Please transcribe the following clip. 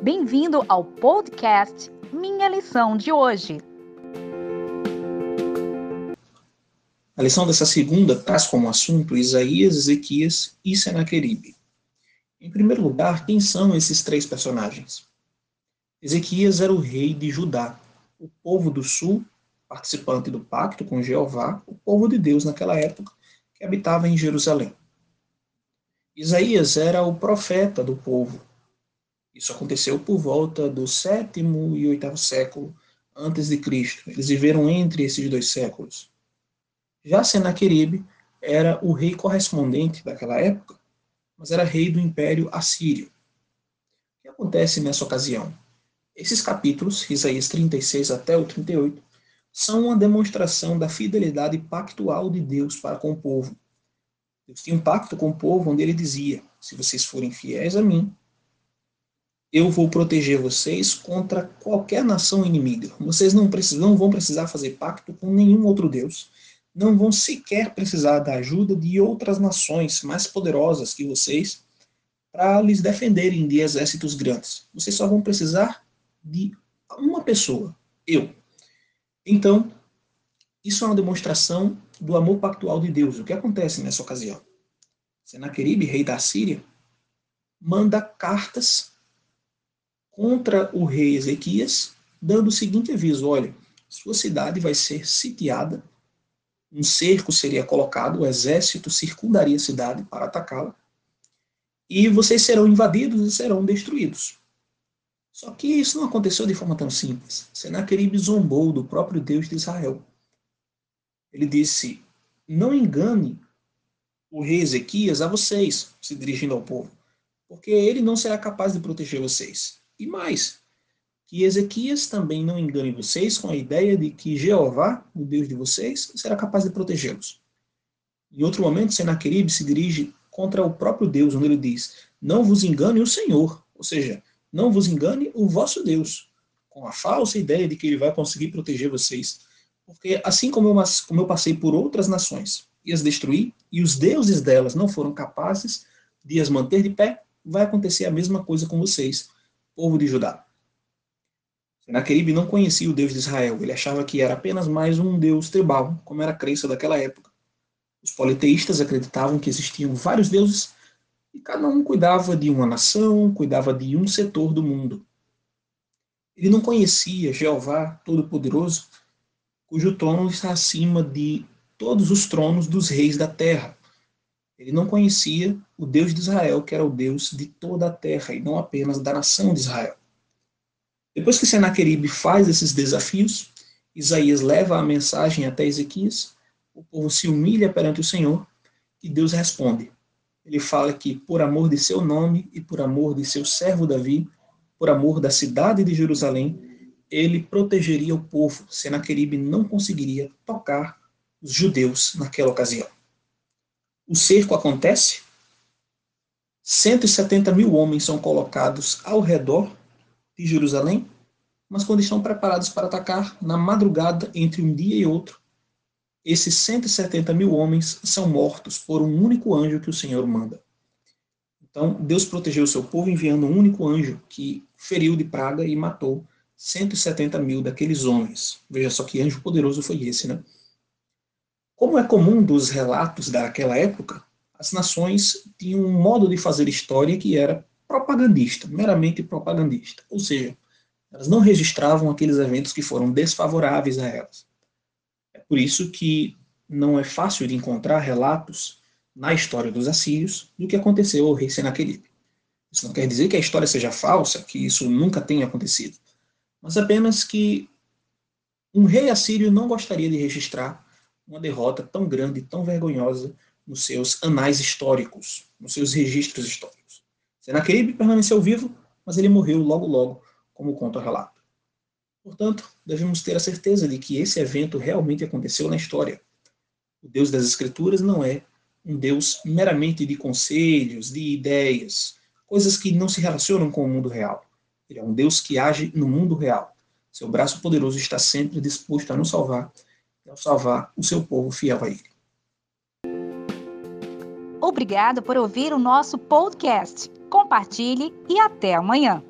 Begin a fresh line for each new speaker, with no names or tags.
Bem-vindo ao podcast Minha Lição de hoje.
A lição dessa segunda traz como assunto Isaías, Ezequias e Senaqueribe. Em primeiro lugar, quem são esses três personagens? Ezequias era o rei de Judá, o povo do sul, participante do pacto com Jeová, o povo de Deus naquela época, que habitava em Jerusalém. Isaías era o profeta do povo. Isso aconteceu por volta do sétimo e oitavo século antes de Cristo. Eles viveram entre esses dois séculos. Já Senaqueribe era o rei correspondente daquela época, mas era rei do Império Assírio. O que acontece nessa ocasião? Esses capítulos, Isaías 36 até o 38, são uma demonstração da fidelidade pactual de Deus para com o povo. Deus tinha um pacto com o povo onde ele dizia: se vocês forem fiéis a mim, eu vou proteger vocês contra qualquer nação inimiga. Vocês não, precisam, não vão precisar fazer pacto com nenhum outro Deus. Não vão sequer precisar da ajuda de outras nações mais poderosas que vocês para lhes defenderem de exércitos grandes. Vocês só vão precisar de uma pessoa, eu. Então, isso é uma demonstração do amor pactual de Deus. O que acontece nessa ocasião? Senaqueribe, rei da Síria, manda cartas contra o rei Ezequias, dando o seguinte aviso: olha, sua cidade vai ser sitiada, um cerco seria colocado, o exército circundaria a cidade para atacá-la, e vocês serão invadidos e serão destruídos. Só que isso não aconteceu de forma tão simples. Senaqueribe zombou do próprio Deus de Israel. Ele disse: Não engane o rei Ezequias a vocês, se dirigindo ao povo, porque ele não será capaz de proteger vocês. E mais, que Ezequias também não engane vocês com a ideia de que Jeová, o Deus de vocês, será capaz de protegê-los. Em outro momento, Senaqueribe se dirige contra o próprio Deus, onde ele diz: Não vos engane o Senhor. Ou seja, não vos engane o vosso Deus, com a falsa ideia de que ele vai conseguir proteger vocês. Porque assim como eu, como eu passei por outras nações e as destruí, e os deuses delas não foram capazes de as manter de pé, vai acontecer a mesma coisa com vocês, povo de Judá. Senaqueribe não conhecia o Deus de Israel, ele achava que era apenas mais um Deus tribal, como era a crença daquela época. Os politeístas acreditavam que existiam vários deuses e cada um cuidava de uma nação, cuidava de um setor do mundo. Ele não conhecia Jeová Todo-Poderoso, cujo trono está acima de todos os tronos dos reis da terra. Ele não conhecia o Deus de Israel, que era o Deus de toda a terra e não apenas da nação de Israel. Depois que Senaqueribe faz esses desafios, Isaías leva a mensagem até Ezequias, o povo se humilha perante o Senhor e Deus responde: ele fala que, por amor de seu nome e por amor de seu servo Davi, por amor da cidade de Jerusalém, ele protegeria o povo. Senaqueribe não conseguiria tocar os judeus naquela ocasião. O cerco acontece, 170 mil homens são colocados ao redor de Jerusalém, mas quando estão preparados para atacar, na madrugada entre um dia e outro, esses 170 mil homens são mortos por um único anjo que o Senhor manda. Então, Deus protegeu o seu povo enviando um único anjo que feriu de praga e matou 170 mil daqueles homens. Veja só que anjo poderoso foi esse, né? Como é comum dos relatos daquela época, as nações tinham um modo de fazer história que era propagandista, meramente propagandista. Ou seja, elas não registravam aqueles eventos que foram desfavoráveis a elas. Por isso que não é fácil de encontrar relatos na história dos assírios do que aconteceu ao rei Senaqueribe. Isso não quer dizer que a história seja falsa, que isso nunca tenha acontecido, mas apenas que um rei assírio não gostaria de registrar uma derrota tão grande, tão vergonhosa nos seus anais históricos, nos seus registros históricos. Senaqueribe permaneceu vivo, mas ele morreu logo logo, como conta o relato. Portanto, devemos ter a certeza de que esse evento realmente aconteceu na história. O Deus das Escrituras não é um Deus meramente de conselhos, de ideias, coisas que não se relacionam com o mundo real. Ele é um Deus que age no mundo real. Seu braço poderoso está sempre disposto a nos salvar e a salvar o seu povo fiel a ele.
Obrigado por ouvir o nosso podcast. Compartilhe e até amanhã.